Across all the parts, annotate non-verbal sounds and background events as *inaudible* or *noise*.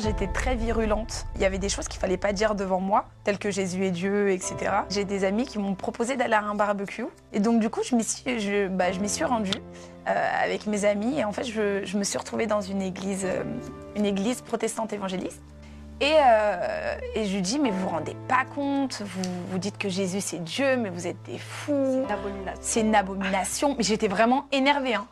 J'étais très virulente. Il y avait des choses qu'il fallait pas dire devant moi, telles que Jésus est Dieu, etc. J'ai des amis qui m'ont proposé d'aller à un barbecue. Et donc, du coup, je m'y suis, je, bah, je m'y suis rendue euh, avec mes amis. Et en fait, je, je me suis retrouvée dans une église, euh, une église protestante évangéliste. Et, euh, et je lui dis, mais vous vous rendez pas compte, vous, vous dites que Jésus c'est Dieu, mais vous êtes des fous. Une abomination. C'est une abomination. Mais j'étais vraiment énervée. hein.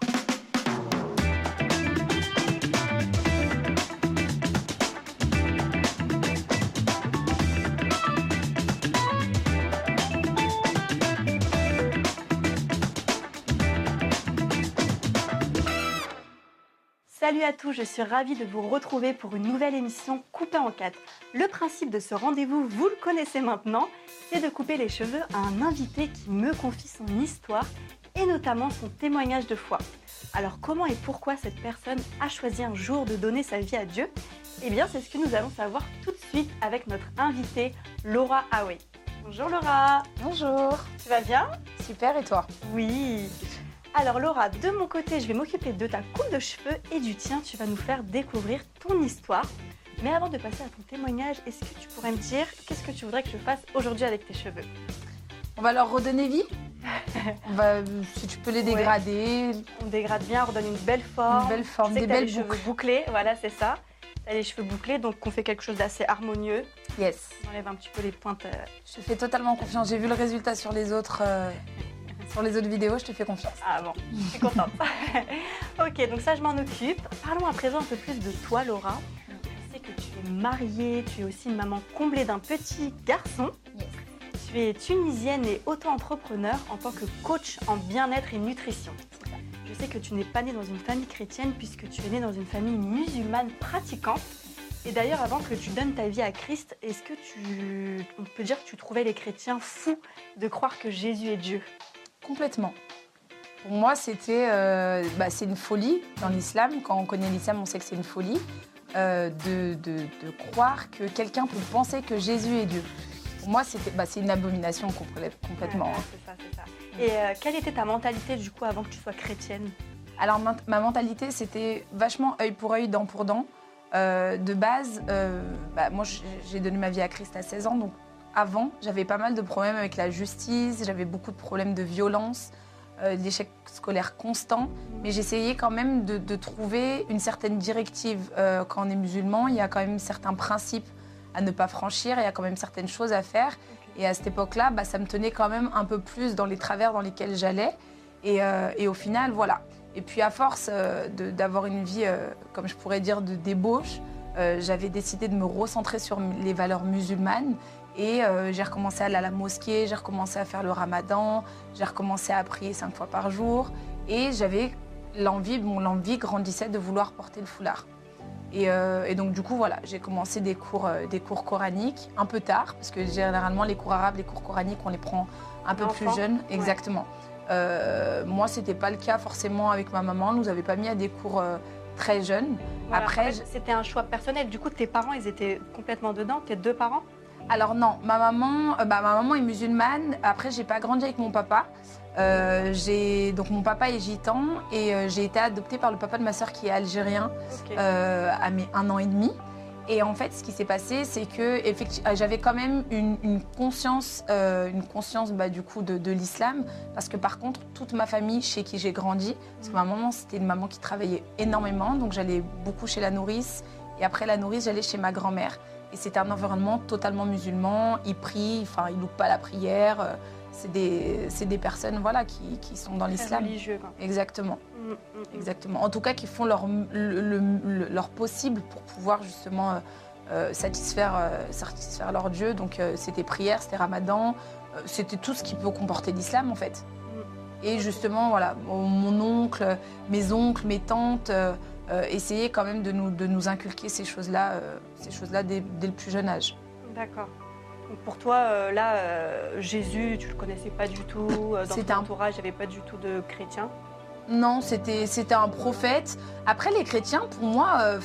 Salut à tous, je suis ravie de vous retrouver pour une nouvelle émission coupée en quatre. Le principe de ce rendez-vous, vous le connaissez maintenant, c'est de couper les cheveux à un invité qui me confie son histoire et notamment son témoignage de foi. Alors comment et pourquoi cette personne a choisi un jour de donner sa vie à Dieu? Eh bien c'est ce que nous allons savoir tout de suite avec notre invitée Laura Hawey. Bonjour Laura, Bonjour. tu vas bien? Super, et toi? Oui. Alors Laura, de mon côté, je vais m'occuper de ta coupe de cheveux et du tien. Tu vas nous faire découvrir ton histoire. Mais avant de passer à ton témoignage, est-ce que tu pourrais me dire qu'est-ce que tu voudrais que je fasse aujourd'hui avec tes cheveux? On va leur redonner vie *laughs* On va, Si tu peux les Ouais. dégrader, On dégrade bien, on redonne une belle forme. une belle forme, sais des belles les cheveux bouclés, voilà, c'est ça. T'as les cheveux bouclés, donc on fait quelque chose d'assez harmonieux. Yes. On enlève un petit peu les pointes. euh, Je te fais totalement confiance. J'ai vu le résultat sur les autres, euh, sur les autres vidéos. Je te fais confiance. Ah bon, je suis contente. *laughs* ok, donc ça, je m'en occupe. Parlons à présent un peu plus de toi, Laura. Je sais que tu es mariée, tu es aussi une maman comblée d'un petit garçon. Yes. Tu es tunisienne et auto-entrepreneur en tant que coach en bien-être et nutrition. Je sais que tu n'es pas née dans une famille chrétienne puisque tu es née dans une famille musulmane pratiquante. Et d'ailleurs, avant que tu donnes ta vie à Christ, est-ce que tu, on peut dire que tu trouvais les chrétiens fous de croire que Jésus est Dieu? Complètement. Pour moi, c'était, euh, bah, c'est une folie dans l'islam. Quand on connaît l'islam, on sait que c'est une folie euh, de, de- de croire que quelqu'un peut penser que Jésus est Dieu. Pour moi, c'était, bah, c'est une abomination complè- complètement. Ouais, hein. c'est ça, c'est ça. Et euh, quelle était ta mentalité du coup avant que tu sois chrétienne? Alors ma, ma mentalité, c'était vachement œil pour œil, dent pour dent. De base, bah, moi j'ai- j'ai donné ma vie à Christ à 16 ans, donc avant, j'avais pas mal de problèmes avec la justice, j'avais beaucoup de problèmes de violence, euh, d'échecs scolaires constants, mais j'essayais quand même de, de trouver une certaine directive. Euh, quand on est musulman, il y a quand même certains principes à ne pas franchir, il y a quand même certaines choses à faire. Et à cette époque-là, bah, ça me tenait quand même un peu plus dans les travers dans lesquels j'allais. Et, euh, et au final, voilà. Et puis à force d'avoir une vie, comme je pourrais dire, de débauche, j'avais décidé de me recentrer sur les valeurs musulmanes. Et euh, j'ai recommencé à aller à la mosquée, j'ai recommencé à faire le ramadan, j'ai recommencé à prier cinq fois par jour. Et j'avais l'envie, mon l'envie grandissait de vouloir porter le foulard. Et, euh, et donc du coup, voilà, j'ai commencé des cours, euh, des cours coraniques un peu tard, parce que généralement les cours arabes, les cours coraniques, on les prend un peu plus jeunes. ouais. Exactement. Euh, moi, c'était pas le cas forcément avec ma maman. Nous avait pas mis à des cours très jeunes. Voilà, Après, en fait, c'était un choix personnel. Du coup, tes parents, ils étaient complètement dedans. Tes deux parents? Alors non, ma maman, euh, bah, ma maman est musulmane. Après, j'ai pas grandi avec mon papa. Euh, j'ai donc mon papa est gitan et euh, j'ai été adoptée par le papa de ma sœur qui est algérien à mes un an et demi. Et en fait, ce qui s'est passé, c'est que j'avais quand même une, une conscience, euh, une conscience bah, du coup de, de l'islam, parce que par contre, toute ma famille chez qui j'ai grandi, parce que ma maman c'était une maman qui travaillait énormément, donc j'allais beaucoup chez la nourrice, et après la nourrice, j'allais chez ma grand-mère. Et c'était un environnement totalement musulman. Ils prient, enfin ils loupent pas la prière. euh, C'est des, c'est des personnes voilà qui, qui sont dans l'islam. religieux. quoi. Exactement. Mm, mm, mm. Exactement. En tout cas, qui font leur, le- le- le- leur possible pour pouvoir justement euh, euh, satisfaire, euh, satisfaire leur Dieu. Donc, euh, c'était prière, c'était ramadan, c'était tout ce qui peut comporter l'islam, en fait. Et justement, voilà, mon oncle, mes oncles, mes tantes euh, essayaient quand même de nous, de nous inculquer ces choses-là euh, ces choses-là dès, dès le plus jeune âge. D'accord. Donc pour toi, euh, là, Jésus, tu le connaissais pas du tout. dans ton un- entourage, il n'y avait pas du tout de chrétiens? Non, c'était c'était un prophète. Après, les chrétiens, pour moi,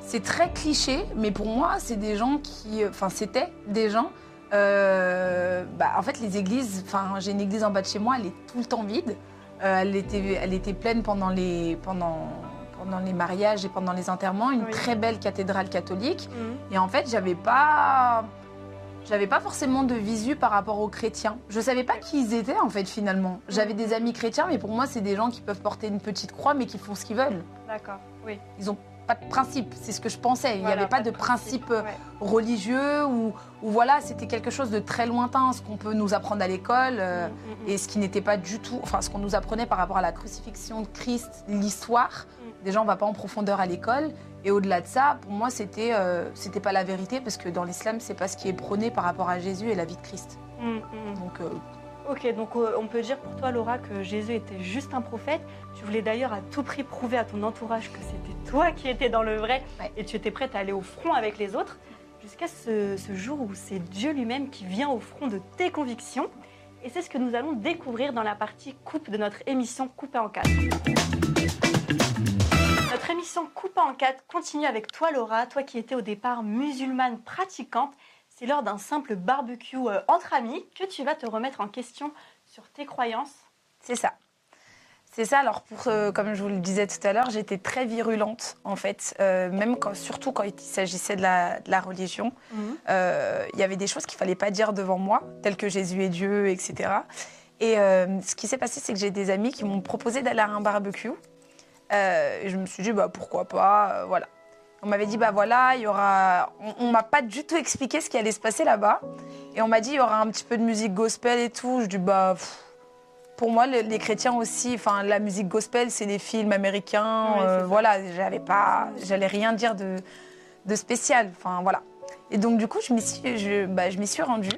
c'est très cliché, mais pour moi, c'est des gens qui. Enfin, c'était des gens. bah, en fait, les églises. Enfin, j'ai une église en bas de chez moi, elle est tout le temps vide. Elle, était, elle était pleine pendant les, pendant, pendant les mariages et pendant les enterrements, une Oui. très belle cathédrale catholique. Mhm. Et en fait, j'avais pas. J'avais pas forcément de visu par rapport aux chrétiens. Je savais pas qui ils étaient en fait finalement. J'avais des amis chrétiens, mais pour moi, c'est des gens qui peuvent porter une petite croix, mais qui font ce qu'ils veulent. D'accord, oui. Ils ont pas de principe, c'est ce que je pensais. Il n'y Voilà, avait pas, de principe euh, Ouais. religieux ou, ou voilà, c'était quelque chose de très lointain, ce qu'on peut nous apprendre à l'école. euh, Mhm, mhm. et ce qui n'était pas du tout, enfin ce qu'on nous apprenait par rapport à la crucifixion de Christ, l'histoire. Mm. Déjà, on va pas en profondeur à l'école. Et au-delà de ça, pour moi, c'était euh, c'était pas la vérité parce que dans l'islam, c'est pas ce qui est prôné par rapport à Jésus et la vie de Christ. Mhm, mhm. Donc euh, Ok, donc euh, on peut dire pour toi, Laura, que Jésus était juste un prophète. Tu voulais d'ailleurs à tout prix prouver à ton entourage que c'était toi qui étais dans le vrai Ouais. et tu étais prête à aller au front avec les autres, jusqu'à ce, ce jour où c'est Dieu lui-même qui vient au front de tes convictions. Et c'est ce que nous allons découvrir dans la partie coupe de notre émission Coupée en quatre. Notre émission Coupée en quatre continue avec toi, Laura, toi qui étais au départ musulmane pratiquante. C'est lors d'un simple barbecue euh, entre amis que tu vas te remettre en question sur tes croyances. c'est ça. C'est ça. Alors, pour, euh, comme je vous le disais tout à l'heure, j'étais très virulente en fait, euh, même quand, surtout quand il s'agissait de la, de la religion. Euh, il y avait des choses qu'il fallait pas dire devant moi, telles que Jésus est Dieu, etc. Et ce qui s'est passé, c'est que j'ai des amis qui m'ont proposé d'aller à un barbecue. Euh, et je me suis dit, bah, pourquoi pas, euh, voilà. On m'avait dit, bah voilà, il y aura. On, on m'a pas du tout expliqué ce qui allait se passer là-bas. Et on m'a dit, il y aura un petit peu de musique gospel et tout. Je dis, bah. pff, pour moi, le- les chrétiens aussi, enfin, la musique gospel, c'est des films américains. Ouais, c'est euh, ça. voilà, j'avais pas, j'allais rien dire de, de spécial. Enfin, voilà. Et donc, du coup, je m'y suis, je, bah, je m'y suis rendue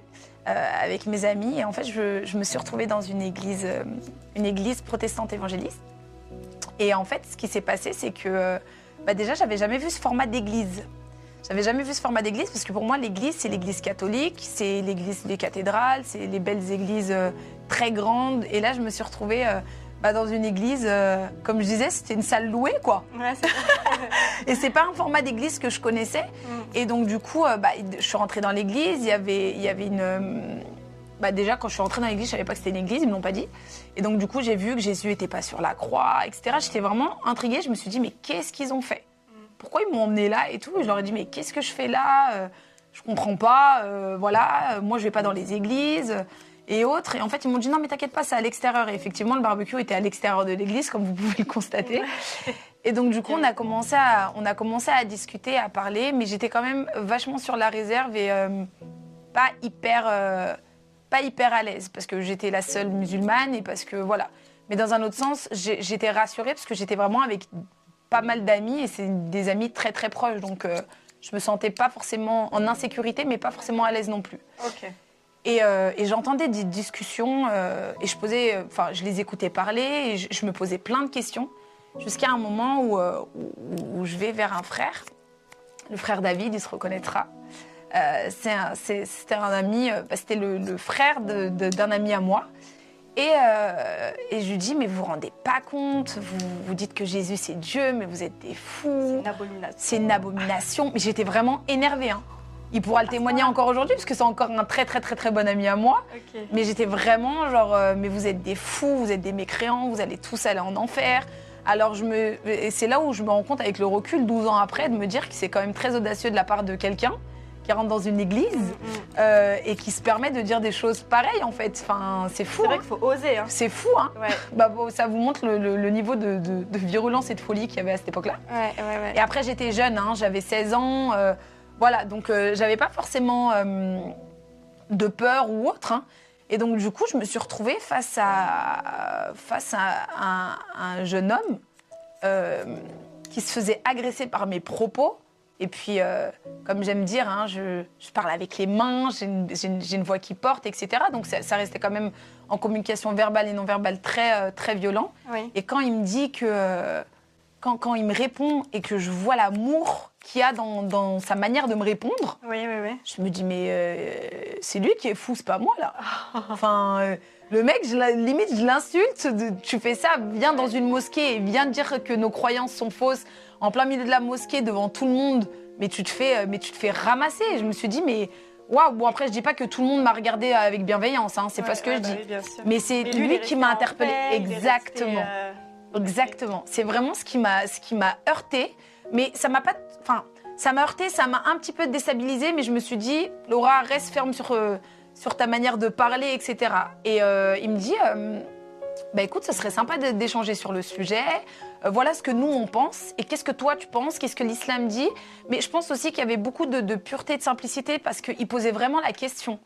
euh, avec mes amis. Et en fait, je, je me suis retrouvée dans une église, euh, une église protestante évangéliste. Et en fait, ce qui s'est passé, c'est que bah, déjà, j'avais jamais vu ce format d'église. J'avais jamais vu ce format d'église parce que pour moi, l'église, c'est l'église catholique, c'est l'église des cathédrales, c'est les belles églises euh, très grandes. Et là, je me suis retrouvée euh, bah, dans une église, euh, comme je disais, c'était une salle louée, quoi. Ouais, *laughs* Et c'est pas un format d'église que je connaissais. Et donc, du coup, euh, bah, je suis rentrée dans l'église. Il y avait, il y avait une. Bah, déjà, quand je suis rentrée dans l'église, je savais pas que c'était une église, ils me l'ont pas dit. Et donc, du coup, j'ai vu que Jésus était pas sur la croix, etc. J'étais vraiment intriguée. Je me suis dit, mais qu'est-ce qu'ils ont fait? Pourquoi ils m'ont emmenée là et tout? Et je leur ai dit, mais qu'est-ce que je fais là? Euh, Je comprends pas. euh, voilà, euh, moi, je vais pas dans les églises et autres. Et en fait, ils m'ont dit, non, mais t'inquiète pas, c'est à l'extérieur. Et effectivement, le barbecue était à l'extérieur de l'église, comme vous pouvez le constater. Et donc, du coup, on a commencé à, on a commencé à discuter, à parler, mais j'étais quand même vachement sur la réserve et euh, pas hyper, euh, pas hyper à l'aise parce que j'étais la seule musulmane et parce que voilà. Mais dans un autre sens, j'étais rassurée parce que j'étais vraiment avec pas mal d'amis et c'est des amis très très proches, donc euh, je me sentais pas forcément en insécurité, mais pas forcément à l'aise non plus. Ok. Et, euh, et j'entendais des discussions euh, et je posais, enfin, je les écoutais parler et je, je me posais plein de questions jusqu'à un moment où, où, où je vais vers un frère, le frère David, il se reconnaîtra. Euh, c'est un- c'était un ami, euh, bah, c'était le, le frère d'un ami à moi. Et, euh, et je lui dis, mais vous vous rendez pas compte, vous, vous dites que Jésus c'est Dieu, mais vous êtes des fous Une abomination. c'est une abomination. Mais j'étais vraiment énervée. hein. Il pourra le témoigner encore aujourd'hui, parce que c'est encore un très très très très bon ami à moi. Mais j'étais vraiment genre, euh, mais vous êtes des fous, vous êtes des mécréants, vous allez tous aller en enfer. Alors je me, et c'est là où je me rends compte avec le recul, 12 ans après, de me dire que c'est quand même très audacieux de la part de quelqu'un qui rentre dans une église Mm, mm. euh, et qui se permet de dire des choses pareilles en fait. Enfin, c'est fou. C'est vrai hein. qu'il faut oser. Hein. C'est fou, hein. Ouais, *laughs* Bah, bon, ça vous montre le, le- le niveau de, de- de virulence et de folie qu'il y avait à cette époque-là. ouais, ouais. ouais. Et après, j'étais jeune, hein, j'avais 16 ans. euh, voilà, donc euh, j'avais pas forcément euh, de peur ou autre. hein. Et donc, du coup, je me suis retrouvée face à, face à un, un jeune homme qui se faisait agresser par mes propos. Et puis, euh, comme j'aime dire, hein, je, je parle avec les mains, j'ai une, j'ai une- une voix qui porte, etc. Donc, ça, ça restait quand même en communication verbale et non verbale très, euh, très violent. Oui. Et quand il me dit que. euh, Quand, quand il me répond et que je vois l'amour qu'il y a dans, dans sa manière de me répondre, Oui, oui, oui. je me dis, mais euh, c'est lui qui est fou, c'est pas moi, là. *laughs* Enfin, euh, le mec, je, la- limite, je l'insulte. Tu fais ça, viens dans une mosquée et viens dire que nos croyances sont fausses en plein milieu de la mosquée devant tout le monde. Mais tu te fais, euh, mais tu te fais ramasser. Je me suis dit, mais waouh. Bon, après, je dis pas que tout le monde m'a regardé avec bienveillance, hein, c'est pas ce que ouais, je bah dis. oui. Mais c'est lui, qui m'a interpellée. Exactement. euh, Exactement. C'est vraiment ce qui m'a ce qui m'a heurté, mais ça m'a pas enfin ça m'a heurté, ça m'a un petit peu déstabilisé, mais je me suis dit Laura reste ferme sur euh, sur ta manière de parler, etc. Et euh, il me dit euh, bah écoute, ce serait sympa d'échanger sur le sujet. Euh, voilà ce que nous on pense et qu'est-ce que toi tu penses, qu'est-ce que l'islam dit? Mais je pense aussi qu'il y avait beaucoup de, de pureté, de simplicité parce qu'il posait vraiment la question.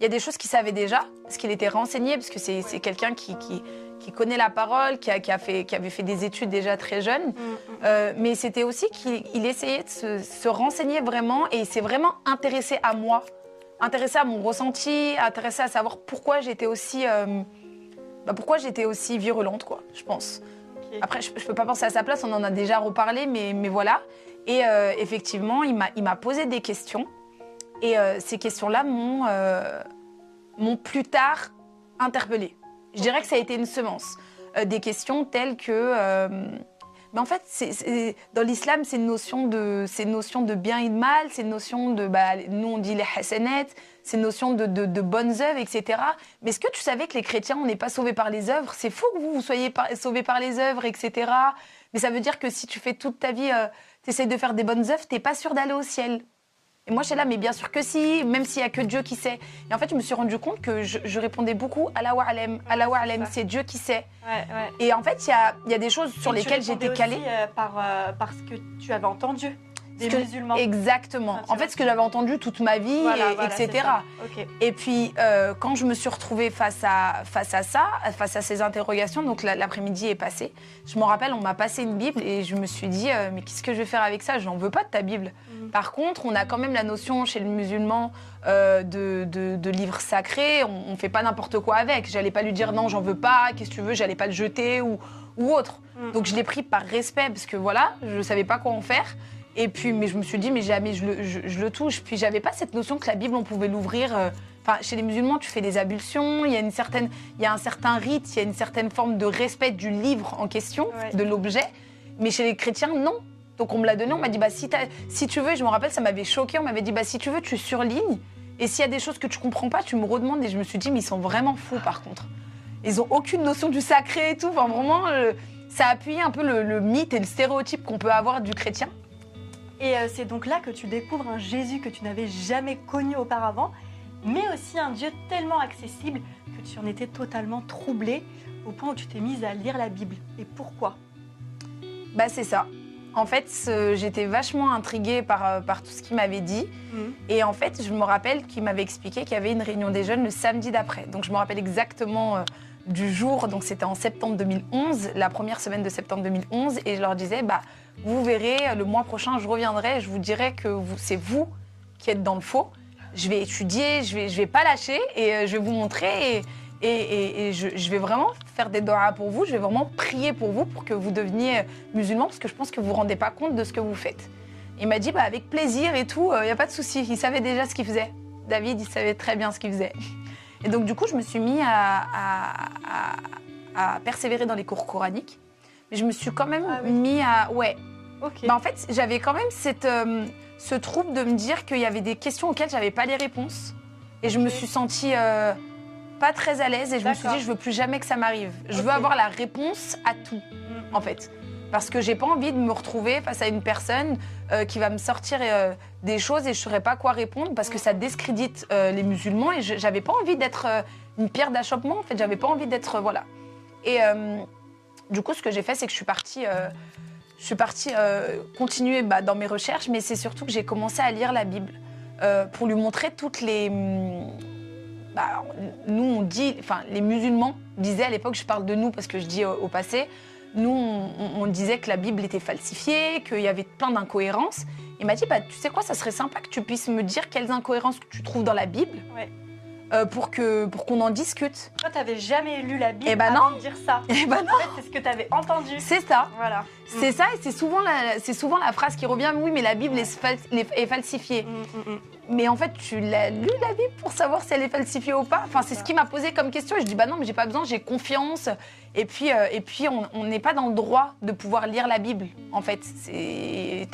Il y a des choses qu'il savait déjà parce qu'il était renseigné, parce que c'est c'est quelqu'un qui, qui, qui connaît la parole, qui, a, qui, a fait, qui avait fait des études déjà très jeune. Mm, mm. Euh, mais c'était aussi qu'il il essayait de se, se renseigner vraiment et il s'est vraiment intéressé à moi, intéressé à mon ressenti, intéressé à savoir pourquoi j'étais aussi, euh, bah, pourquoi j'étais aussi virulente, quoi, je pense. Après, je, je peux pas penser à sa place, on en a déjà reparlé, mais, mais voilà. Et euh, effectivement, il m'a posé des questions. Et euh, ces questions-là m'ont euh, m'ont plus tard interpellée. Je dirais que ça a été une semence. Des questions telles que. Euh, mais en fait, dans l'islam, c'est une notion de, de bien et de mal, c'est une notion de, bah, nous on dit les hasanat, c'est une notion de, de- bonnes œuvres, etc. Mais est-ce que tu savais que les chrétiens, on n'est pas sauvés par les œuvres? C'est faux que vous, vous soyez sauvés par les œuvres, etc. Mais ça veut dire que si tu fais toute ta vie, tu essayes de faire des bonnes œuvres, t'es pas sûr d'aller au ciel. Et moi, j'étais là, mais bien sûr que si, même s'il y a que Dieu qui sait. Et en fait, je me suis rendu compte que je, je répondais beaucoup à la wa'alem. À la wa'alem, c'est Dieu qui sait. Ouais, ouais. Et en fait, il y a, il y a des choses sur Et lesquelles j'étais calée. aussi, euh, par, euh, parce que tu avais entendu des que- musulmans. Exactement. Ah, En fait, ce que j'avais entendu toute ma vie, Voilà, et- voilà, c'est etc. Et puis, euh, quand je me suis retrouvée face à, face à ça, face à ces interrogations, donc la- l'après-midi est passé, je me rappelle, on m'a passé une Bible et je me suis dit, euh, mais qu'est-ce que je vais faire avec ça? Je n'en veux pas de ta Bible. Mhm. Par contre, on a quand même la notion chez le musulman euh, de, de, de livre sacré, on ne fait pas n'importe quoi avec. J'allais pas lui dire non, j'en veux pas, qu'est-ce que tu veux, j'allais pas le jeter ou, ou autre. Mhm. Donc je l'ai pris par respect parce que voilà, je ne savais pas quoi en faire. Et puis, mais je me suis dit, mais jamais je le, je, je le touche. Puis j'avais pas cette notion que la Bible, on pouvait l'ouvrir. euh, Enfin, chez les musulmans, tu fais des ablutions, il y a une certaine, il y a un certain rite, il y a une certaine forme de respect du livre en question, Ouais. de l'objet. Mais chez les chrétiens, non. Donc on me l'a donné, on m'a dit, bah si, si tu veux, et je me rappelle, ça m'avait choqué, on m'avait dit, bah si tu veux, tu surlignes. Et s'il y a des choses que tu comprends pas, tu me redemandes. Et je me suis dit, mais ils sont vraiment fous par contre. Ils ont aucune notion du sacré et tout. Enfin, vraiment, euh, ça a appuyé un peu le, le mythe et le stéréotype qu'on peut avoir du chrétien. Et euh, c'est donc là que tu découvres un Jésus que tu n'avais jamais connu auparavant, mais aussi un Dieu tellement accessible que tu en étais totalement troublée au point où tu t'es mise à lire la Bible. Et pourquoi? Bah, c'est ça. En fait, j'étais vachement intriguée par, euh, par tout ce qu'il m'avait dit. Et en fait, je me rappelle qu'il m'avait expliqué qu'il y avait une réunion des jeunes le samedi d'après. Donc, je me rappelle exactement euh, du jour. Donc, c'était en septembre 2011, la première semaine de septembre 2011. Et je leur disais, bah, vous verrez, le mois prochain, je reviendrai. Je vous dirai que c'est vous qui êtes dans le faux. Je vais étudier, je vais, je vais pas lâcher et euh, je vais vous montrer. Et, je, vais vraiment faire des doigts pour vous. Je vais vraiment prier pour vous pour que vous deveniez euh, musulman parce que je pense que vous vous rendez pas compte de ce que vous faites. Il m'a dit bah, avec plaisir et tout, il n'y a pas de souci. Il savait déjà ce qu'il faisait. David, il savait très bien ce qu'il faisait. Et donc, du coup, je me suis mis à persévérer dans les cours coraniques. Je me suis quand même Ah oui. mis à. Ouais. Bah, en fait, j'avais quand même cette, euh, ce trouble de me dire qu'il y avait des questions auxquelles j'avais pas les réponses. Et je me suis sentie euh, pas très à l'aise. Et je me suis dit, je veux plus jamais que ça m'arrive. Je veux avoir la réponse à tout Mm. en fait. Parce que j'ai pas envie de me retrouver face à une personne euh, qui va me sortir des choses et je saurais pas quoi répondre parce que ça discrédite les musulmans et je- j'avais pas envie d'être une pierre d'achoppement en fait. J'avais pas envie d'être voilà. Et du coup, ce que j'ai fait, c'est que je suis partie, euh, je suis partie euh, continuer bah, dans mes recherches, mais c'est surtout que j'ai commencé à lire la Bible euh, pour lui montrer toutes les. hum, bah, nous, on dit, enfin, les musulmans disaient à l'époque, je parle de nous parce que je dis au, au passé, nous, on, on disait que la Bible était falsifiée, qu'il y avait plein d'incohérences. Il m'a dit, bah, tu sais quoi, ça serait sympa que tu puisses me dire quelles incohérences que tu trouves dans la Bible Ouais. Euh, pour que pour qu'on en discute. Toi, t'avais jamais lu la Bible Eh ben avant non. de dire ça. *laughs* Et ben non, En fait, c'est ce que t'avais entendu. c'est ça. Voilà. C'est ça, et c'est souvent, la, c'est souvent la phrase qui revient, oui, mais la Bible est, fal- est falsifiée. Mm, mm, mm. Mais en fait, tu l'as lu la Bible pour savoir si elle est falsifiée ou pas? Enfin, c'est ce qui m'a posé comme question. Et je dis bah non, mais j'ai pas besoin, j'ai confiance. Et puis, euh, et puis, on n'est pas dans le droit de pouvoir lire la Bible. En fait, c'est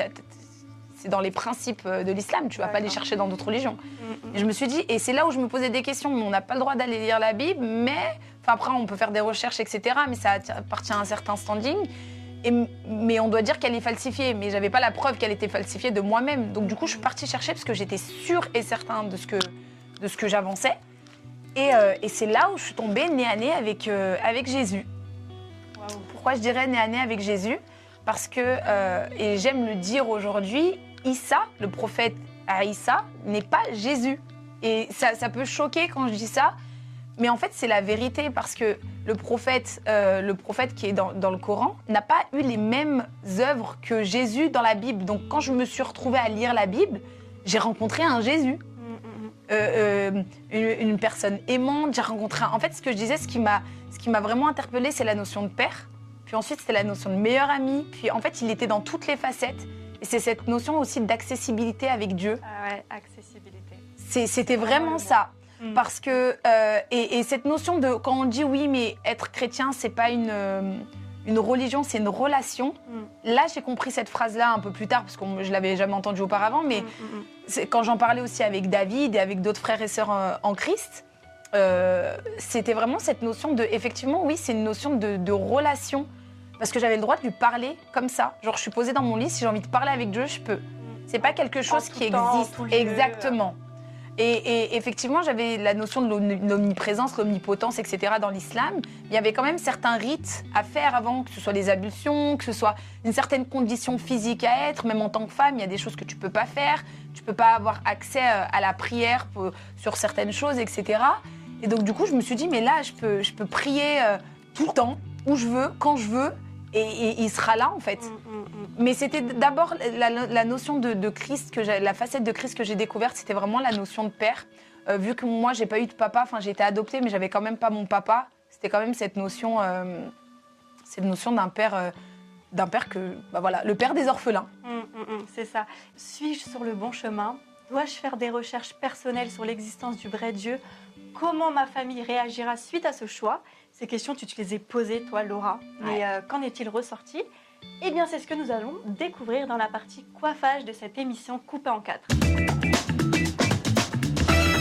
c'est dans les principes euh, de l'islam. Tu vas pas les chercher dans d'autres religions. Mm, mm. Et je me suis dit, et c'est là où je me posais des questions. On n'a pas le droit d'aller lire la Bible, mais Enfin, après, on peut faire des recherches, etc. Mais ça appartient à un certain standing. Et, mais on doit dire qu'elle est falsifiée. Mais j'avais pas la preuve qu'elle était falsifiée de moi-même. Donc du coup, je suis partie chercher parce que j'étais sûre et certain de ce que, de ce que j'avançais. Et, euh, et c'est là où je suis tombée nez à nez avec, euh, avec Jésus. Pourquoi je dirais nez à nez avec Jésus? Parce que, euh, et j'aime le dire aujourd'hui, Issa, le prophète Issa, n'est pas Jésus. Et ça, ça peut choquer quand je dis ça, mais en fait, c'est la vérité parce que le prophète, euh, le prophète qui est dans, dans le Coran n'a pas eu les mêmes œuvres que Jésus dans la Bible. Donc, quand je me suis retrouvée à lire la Bible, j'ai rencontré un Jésus. Mm, Euh, euh, une, une personne aimante. J'ai rencontré. un- En fait, ce que je disais, ce qui m'a, ce qui m'a vraiment interpellée, c'est la notion de père. Puis ensuite, c'était la notion de meilleur ami. Puis en fait, il était dans toutes les facettes. C'est cette notion aussi d'accessibilité avec Dieu. Ah ouais, accessibilité. C'était vraiment ça. Mm. Parce que euh, et, et cette notion de quand on dit oui, mais être chrétien, c'est pas une euh, une religion, c'est une relation. Mm. Là, j'ai compris cette phrase-là un peu plus tard parce que je l'avais jamais entendue auparavant, mais Mm, c'est- quand j'en parlais aussi avec David et avec d'autres frères et sœurs euh, en Christ, euh, c'était vraiment cette notion de, effectivement, oui, c'est une notion de, de relation. Parce que j'avais le droit de lui parler comme ça. Genre, je suis posée dans mon lit, si j'ai envie de parler avec Dieu, je peux. C'est pas quelque chose qui temps, existe. Exactement. Et, et effectivement, j'avais la notion de l'omni- l'omniprésence, l'omnipotence, etc. dans l'islam. Il y avait quand même certains rites à faire avant, que ce soit les ablutions, que ce soit une certaine condition physique à être. Même en tant que femme, il y a des choses que tu peux pas faire. Tu peux pas avoir accès euh, à la prière pour- sur certaines choses, etc. Et donc, du coup, je me suis dit, mais là, je peux, je peux prier euh, tout le temps, où je veux, quand je veux, et, et il sera là, en fait. Mm, mm, mm. Mais c'était d'abord la, la notion de, de Christ, que la facette de Christ que j'ai découverte, c'était vraiment la notion de père. Euh, vu que moi, j'ai pas eu de papa, enfin, j'ai été adoptée, mais j'avais quand même pas mon papa. C'était quand même cette notion, euh, cette notion d'un père, euh, d'un père que, bah voilà, le père des orphelins. C'est ça. Suis-je sur le bon chemin? Dois-je faire des recherches personnelles sur l'existence du vrai Dieu? Comment ma famille réagira suite à ce choix? Ces questions, tu te les ai posées, toi, Laura. Mais euh, qu'en est-il ressorti? Eh bien, c'est ce que nous allons découvrir dans la partie coiffage de cette émission coupée en quatre.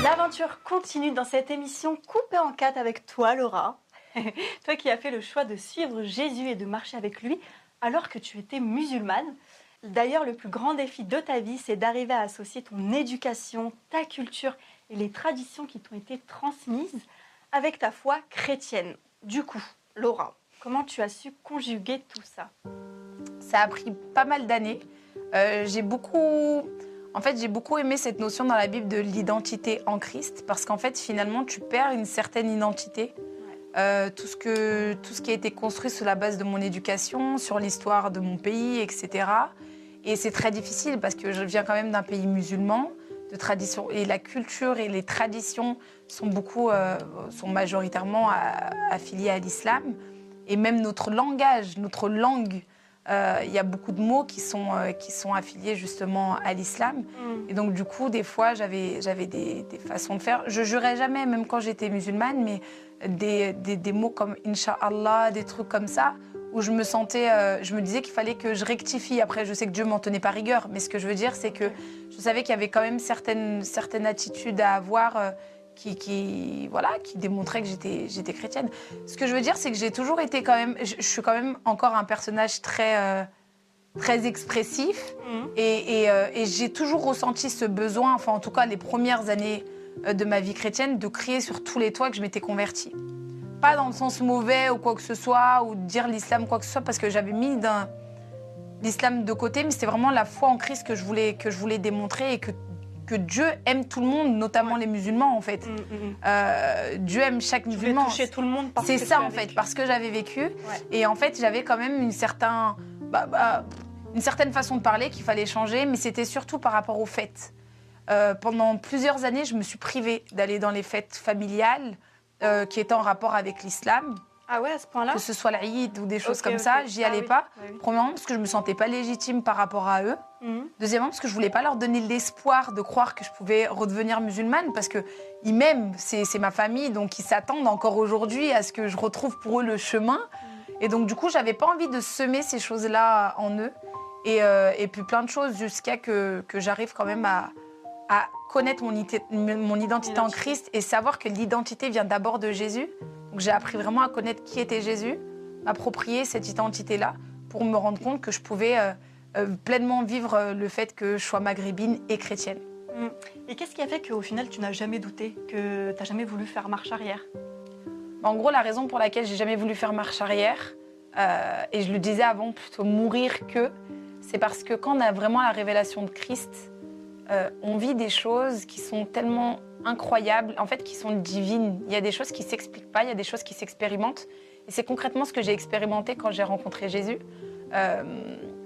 L'aventure continue dans cette émission coupée en quatre avec toi, Laura. *laughs* toi qui as fait le choix de suivre Jésus et de marcher avec lui alors que tu étais musulmane. D'ailleurs, le plus grand défi de ta vie, c'est d'arriver à associer ton éducation, ta culture et les traditions qui t'ont été transmises avec ta foi chrétienne. Du coup, Laura, comment tu as su conjuguer tout ça? Ça a pris pas mal d'années. Euh, j'ai beaucoup, en fait, j'ai beaucoup aimé cette notion dans la Bible de l'identité en Christ, parce qu'en fait, finalement, tu perds une certaine identité. Euh, tout, ce que, tout ce qui a été construit sur la base de mon éducation, sur l'histoire de mon pays, etc. Et c'est très difficile parce que je viens quand même d'un pays musulman, de tradition, et la culture et les traditions sont beaucoup, euh, sont majoritairement affiliées à l'islam. Et même notre langage, notre langue, euh, il y a beaucoup de mots qui sont, euh, qui sont affiliés justement à l'islam. Et donc, du coup, des fois, j'avais j'avais des, des façons de faire. Je jurais jamais, même quand j'étais musulmane, mais des, des, des mots comme Inch'Allah, des trucs comme ça, où je me sentais, euh, je me disais qu'il fallait que je rectifie. Après, je sais que Dieu m'en tenait pas rigueur, mais ce que je veux dire, c'est que je savais qu'il y avait quand même certaines, certaines attitudes à avoir qui, qui, voilà, qui démontraient que j'étais j'étais chrétienne. Ce que je veux dire, c'est que j'ai toujours été quand même, je, je suis quand même encore un personnage très, euh, très expressif. Mhm. Et, et, euh, et j'ai toujours ressenti ce besoin, enfin en tout cas les premières années euh, de ma vie chrétienne, de crier sur tous les toits que je m'étais convertie. Pas dans le sens mauvais ou quoi que ce soit, ou de dire l'islam quoi que ce soit, parce que j'avais mis l'islam de côté, mais c'était vraiment la foi en Christ que je voulais, que je voulais démontrer et que, que Dieu aime tout le monde, notamment les musulmans en fait. Mm, mm, mm. Euh, Dieu aime chaque Tu musulman. toucher tout le monde parce C'est ça en fait, vécu. parce que j'avais vécu. Et en fait, j'avais quand même une, bah, bah, une certaine façon de parler qu'il fallait changer, mais c'était surtout par rapport aux fêtes. Euh, pendant plusieurs années, je me suis privée d'aller dans les fêtes familiales euh, qui étaient en rapport avec l'islam, Ah ouais, à ce point-là que ce soit l'Aïd ou des choses comme ça. J'y Ah allais pas. oui. Premièrement, parce que je me sentais pas légitime par rapport à eux. Mhm. Deuxièmement, parce que je voulais pas leur donner l'espoir de croire que je pouvais redevenir musulmane, parce que ils m'aiment, c'est ma famille, donc ils s'attendent encore aujourd'hui à ce que je retrouve pour eux le chemin. Et donc du coup, j'avais pas envie de semer ces choses-là en eux. Et, euh, et puis plein de choses jusqu'à que, que j'arrive quand même à, à connaître mon, ité- mon identité en. Christ et savoir que l'identité vient d'abord de Jésus. Donc j'ai appris vraiment à connaître qui était Jésus, m'approprier cette identité-là pour me rendre compte que je pouvais euh, pleinement vivre euh, le fait que je sois maghrébine et chrétienne. Mm. Et qu'est-ce qui a fait qu'au final tu n'as jamais douté, que tu n'as jamais voulu faire marche arrière? En gros, la raison pour laquelle j'ai jamais voulu faire marche arrière, euh, et je le disais avant, plutôt mourir que, c'est parce que quand on a vraiment la révélation de Christ, euh, on vit des choses qui sont tellement incroyables, en fait, qui sont divines. Il y a des choses qui s'expliquent pas, il y a des choses qui s'expérimentent. Et c'est concrètement ce que j'ai expérimenté quand j'ai rencontré Jésus. Euh,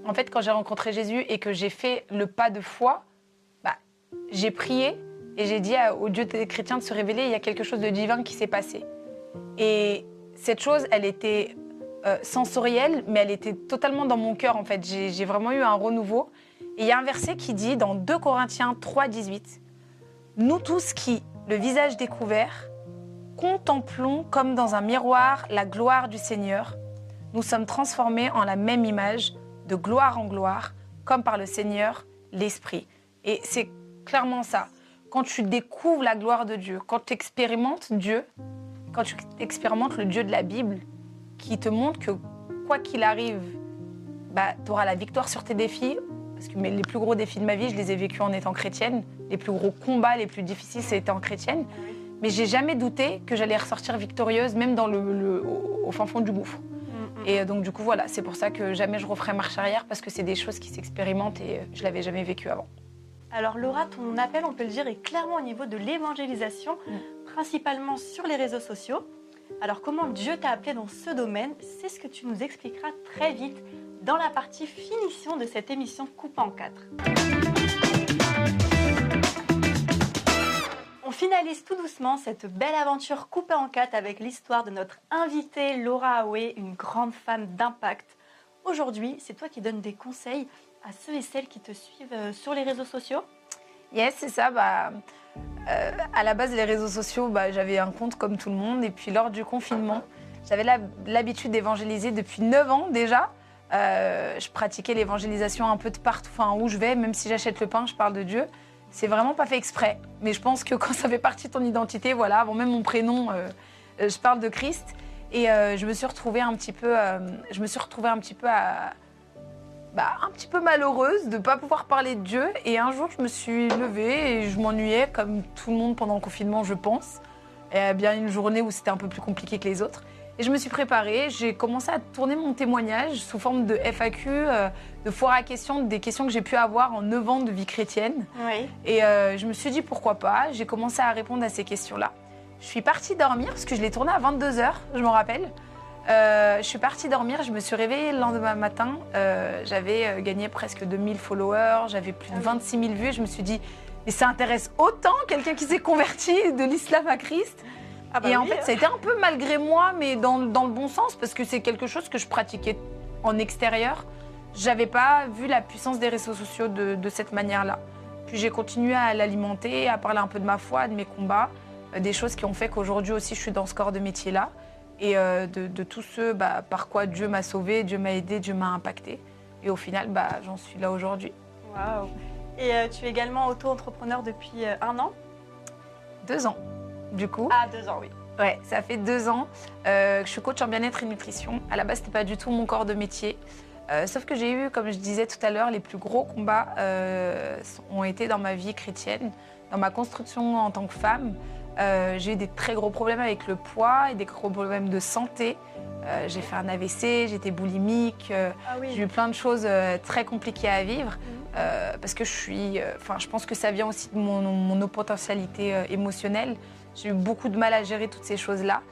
en fait, quand j'ai rencontré Jésus et que j'ai fait le pas de foi, bah, j'ai prié et j'ai dit au Dieu des chrétiens de se révéler, il y a quelque chose de divin qui s'est passé. Et cette chose, elle était euh, sensorielle, mais elle était totalement dans mon cœur, en fait. J'ai vraiment eu un renouveau. Et il y a un verset qui dit, dans 2 Corinthiens 3, 18, Nous tous qui, le visage découvert, contemplons comme dans un miroir la gloire du Seigneur, nous sommes transformés en la même image, de gloire en gloire, comme par le Seigneur, l'Esprit. Et c'est clairement ça. Quand tu découvres la gloire de Dieu, quand tu expérimentes Dieu, quand tu expérimentes le Dieu de la Bible, qui te montre que quoi qu'il arrive, bah, tu auras la victoire sur tes défis. Parce que les plus gros défis de ma vie, je les ai vécus en étant chrétienne. Les plus gros combats, les plus difficiles, c'était en chrétienne. Mais j'ai jamais douté que j'allais ressortir victorieuse, même dans le, le- au, au fin fond du gouffre. Et euh, donc, du coup, voilà, c'est pour ça que jamais je referai marche arrière, parce que c'est des choses qui s'expérimentent et euh, je l'avais jamais vécu avant. Alors Laura, ton appel, on peut le dire, est clairement au niveau de l'évangélisation, principalement sur les réseaux sociaux. Alors comment Dieu t'a appelé dans ce domaine? C'est ce que tu nous expliqueras très vite dans la partie finition de cette émission Coupe en 4. On finalise tout doucement cette belle aventure coupée en quatre avec l'histoire de notre invitée Laura Aoué, une grande femme d'impact. Aujourd'hui, c'est toi qui donnes des conseils à ceux et celles qui te suivent euh, sur les réseaux sociaux? Yes, c'est ça. Bah, euh, à la base, les réseaux sociaux, bah, j'avais un compte comme tout le monde. Et puis, lors du confinement, j'avais l'habitude d'évangéliser depuis 9 ans déjà. Euh, je pratiquais l'évangélisation un peu de partout, enfin, où je vais, même si j'achète le pain, je parle de Dieu. C'est vraiment pas fait exprès. Mais je pense que *laughs* quand ça fait partie de ton identité, voilà, avant même mon prénom, euh, euh, je parle de Christ. Et euh, je me suis retrouvée un petit peu, je me suis retrouvée un petit peu bah, un petit peu malheureuse de ne pas pouvoir parler de Dieu. Et un jour, je me suis levée et je m'ennuyais, comme tout le monde pendant le confinement, je pense. Et bien une journée où c'était un peu plus compliqué que les autres. Et je me suis préparée, j'ai commencé à tourner mon témoignage sous forme de FAQ, euh, de foire à questions, des questions que j'ai pu avoir en 9 ans de vie chrétienne. Oui. Et euh, je me suis dit pourquoi pas. J'ai commencé à répondre à ces questions-là. Je suis partie dormir parce que je l'ai tourné à 22h, je m'en rappelle. Euh, je suis partie dormir, je me suis réveillée le lendemain matin. euh, j'avais gagné presque 2000 followers, j'avais plus de 26 000 vues. Je me suis dit, mais ça intéresse autant quelqu'un qui s'est converti de l'islam à Christ. Ah bah et en fait, hein. ça a été un peu malgré moi, mais dans, dans le bon sens, parce que c'est quelque chose que je pratiquais en extérieur. J'avais pas vu la puissance des réseaux sociaux de, de cette manière-là. Puis j'ai continué à l'alimenter, à parler un peu de ma foi, de mes combats, euh, des choses qui ont fait qu'aujourd'hui aussi je suis dans ce corps de métier-là, et euh, de, de tous ceux bah, par quoi Dieu m'a sauvé, Dieu m'a aidé, Dieu m'a impacté. Et au final, bah, j'en suis là aujourd'hui. Waouh. Et euh, tu es également auto-entrepreneur depuis euh, un an? Deux ans, du coup. Ah, deux ans, oui. Ouais, ça fait deux ans euh, que je suis coach en bien-être et nutrition. À la base, c'était pas du tout mon corps de métier. Euh, sauf que j'ai eu, comme je disais tout à l'heure, les plus gros combats euh, ont été dans ma vie chrétienne, dans ma construction en tant que femme. J'ai eu des très gros problèmes avec le poids et des gros problèmes de santé. J'ai fait un AVC, j'étais boulimique. Ah oui. j'ai eu plein de choses très compliquées à vivre euh, parce que je suis. Enfin, je pense que ça vient aussi de mon, mon potentialité émotionnelle. J'ai eu beaucoup de mal à gérer toutes ces choses-là.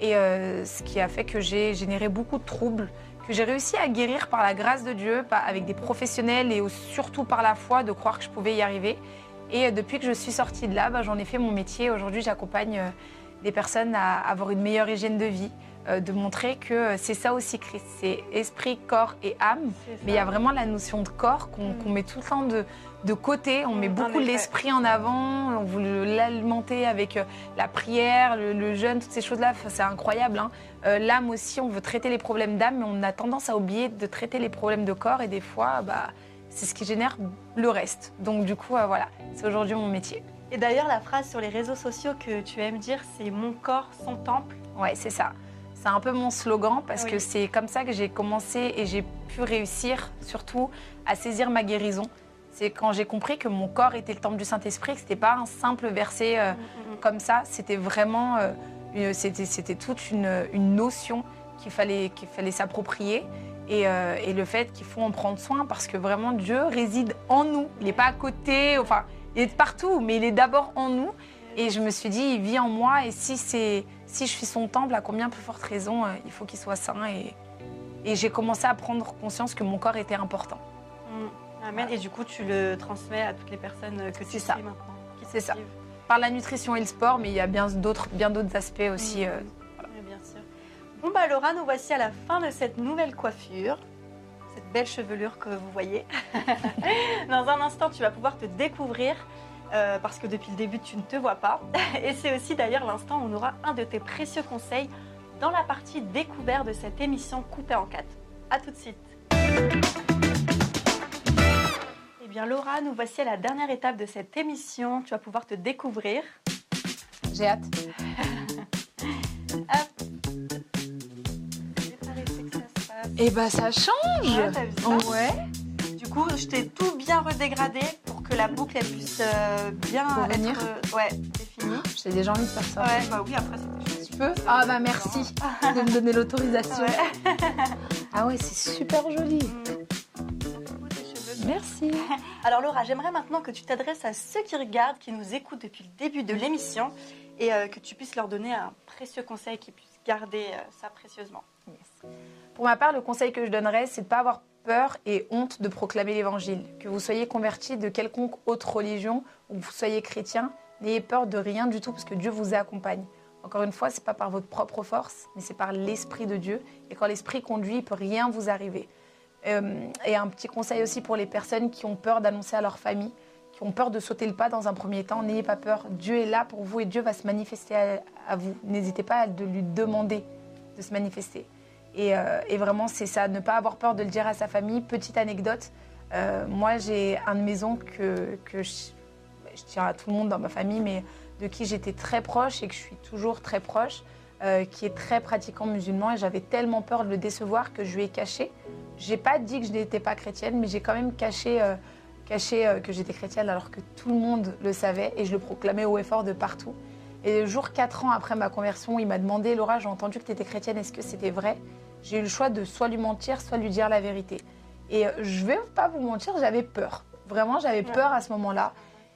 Et euh, ce qui a fait que j'ai généré beaucoup de troubles, que j'ai réussi à guérir par la grâce de Dieu, avec des professionnels et surtout par la foi, de croire que je pouvais y arriver. Et euh, depuis que je suis sortie de là, bah, j'en ai fait mon métier. Aujourd'hui, j'accompagne euh, des personnes à avoir une meilleure hygiène de vie, de montrer que euh, c'est ça aussi Christ, c'est esprit, corps et âme. Mais il y a vraiment la notion de corps qu'on Mm. met tout le temps de, de côté. On met Mm, en beaucoup l'esprit en avant. On veut l'alimenter avec euh, la prière, le, le jeûne, toutes ces choses-là. Enfin, c'est incroyable. hein. Euh, L'âme aussi, on veut traiter les problèmes d'âme, mais on a tendance à oublier de traiter les problèmes de corps. Et des fois, bah, c'est ce qui génère le reste. Donc du coup, euh, voilà, c'est aujourd'hui mon métier. Et d'ailleurs, la phrase sur les réseaux sociaux que tu aimes dire, c'est mon corps, son temple. Ouais, c'est ça. C'est un peu mon slogan parce Oui. que c'est comme ça que j'ai commencé et j'ai pu réussir surtout à saisir ma guérison. C'est quand j'ai compris que mon corps était le temple du Saint-Esprit, que c'était pas un simple verset euh, comme ça, c'était vraiment, euh, c'était toute une, une notion qu'il fallait, qu'il fallait s'approprier. Et, euh, et le fait qu'il faut en prendre soin parce que vraiment Dieu réside en nous. Il n'est pas à côté, enfin, il est partout, mais il est d'abord en nous. Et je me suis dit, il vit en moi et si, c'est, si je suis son temple, à combien plus forte raison, euh, il faut qu'il soit saint. Et, et j'ai commencé à prendre conscience que mon corps était important. Mm. Amen. Et du coup, tu le transmets à toutes les personnes que tu ça. suis maintenant. C'est ça. Par la nutrition et le sport, mais il y a bien d'autres, bien d'autres aspects aussi. Mm. euh, Oui, bien sûr. Bon bah Laura, nous voici à la fin de cette nouvelle coiffure, cette belle chevelure que vous voyez. *laughs* Dans un instant, tu vas pouvoir te découvrir euh, parce que depuis le début, tu ne te vois pas. *laughs* Et c'est aussi d'ailleurs l'instant où on aura un de tes précieux conseils dans la partie découverte de cette émission coupée en quatre. À tout de suite. Eh bien Laura, nous voici à la dernière étape de cette émission. Tu vas pouvoir te découvrir. J'ai hâte. *laughs* Pas laissé que ça bah change Ouais, t'as vu ça Ouais. Du coup, je t'ai tout bien redégradé que la boucle elle puisse euh, bien Revenir. être. euh, ouais, fini. J'ai déjà envie de faire ça. Ouais, bah oui, après c'était. Tu peux? Ah bah merci de me donner l'autorisation. Ouais. *laughs* Ah ouais, c'est super joli. Cheveux. Merci. *laughs* Alors Laura, j'aimerais maintenant que tu t'adresses à ceux qui regardent, qui nous écoutent depuis le début de l'émission et euh, que tu puisses leur donner un précieux conseil, qu'ils puissent garder euh, ça précieusement. Pour ma part, le conseil que je donnerais, c'est de ne pas avoir peur et honte de proclamer l'évangile. Que vous soyez converti de quelconque autre religion ou que vous soyez chrétien, n'ayez peur de rien du tout parce que Dieu vous accompagne. Encore une fois, c'est pas par votre propre force, mais c'est par l'Esprit de Dieu. Et quand l'Esprit conduit, il peut rien vous arriver. Euh, et un petit conseil aussi pour les personnes qui ont peur d'annoncer à leur famille, qui ont peur de sauter le pas dans un premier temps, n'ayez pas peur. Dieu est là pour vous et Dieu va se manifester à, à vous. N'hésitez pas à de lui demander de se manifester. Et, euh, et vraiment, c'est ça, ne pas avoir peur de le dire à sa famille. Petite anecdote, euh, moi j'ai un de mes oncles que, je, tiens à tout le monde dans ma famille, mais de qui j'étais très proche et que je suis toujours très proche, euh, qui est très pratiquant musulman. Et j'avais tellement peur de le décevoir que je lui ai caché. J'ai pas dit que je n'étais pas chrétienne, mais j'ai quand même caché, caché que j'étais chrétienne alors que tout le monde le savait et je le proclamais haut et fort de partout. Et le jour 4 ans après ma conversion, il m'a demandé Laura, j'ai entendu que tu étais chrétienne, est-ce que c'était vrai? J'ai eu le choix de soit lui mentir, soit lui dire la vérité. Et euh, je vais pas vous mentir, j'avais peur. Vraiment, j'avais Ouais. peur à ce moment-là.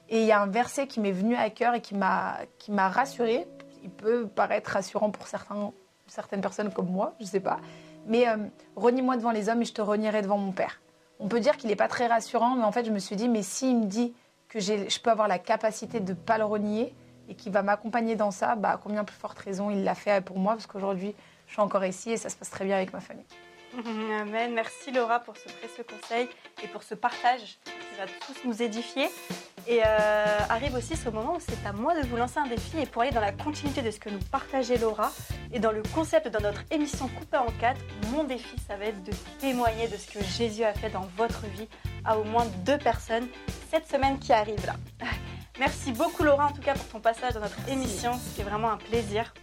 Et il y a un verset qui m'est venu à cœur et qui m'a qui m'a rassurée. Il peut paraître rassurant pour certains, certaines personnes comme moi, je sais pas. Mais euh, renie-moi devant les hommes et je te renierai devant mon Père. On peut dire qu'il n'est pas très rassurant, mais en fait, je me suis dit, mais s'il me dit que je peux avoir la capacité de ne pas le renier et qu'il va m'accompagner dans ça, bah, combien plus forte raison il l'a fait pour moi, parce qu'aujourd'hui, je suis encore ici et ça se passe très bien avec ma famille. *laughs* Amen. Merci Laura pour ce précieux conseil et pour ce partage qui va tous nous édifier. Et euh, arrive aussi ce moment où c'est à moi de vous lancer un défi et pour aller dans la continuité de ce que nous partageait Laura et dans le concept de notre émission coupée en quatre, mon défi ça va être de témoigner de ce que Jésus a fait dans votre vie à au moins deux personnes cette semaine qui arrive là. *laughs* Merci beaucoup Laura en tout cas pour ton passage dans notre émission, c'était vraiment un plaisir.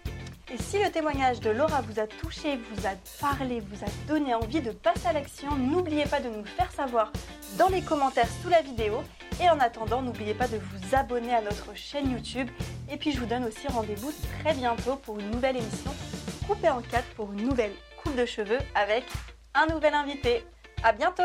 Et si le témoignage de Laura vous a touché, vous a parlé, vous a donné envie de passer à l'action, n'oubliez pas de nous faire savoir dans les commentaires sous la vidéo. Et en attendant, n'oubliez pas de vous abonner à notre chaîne YouTube. Et puis je vous donne aussi rendez-vous très bientôt pour une nouvelle émission coupée en quatre pour une nouvelle coupe de cheveux avec un nouvel invité. À bientôt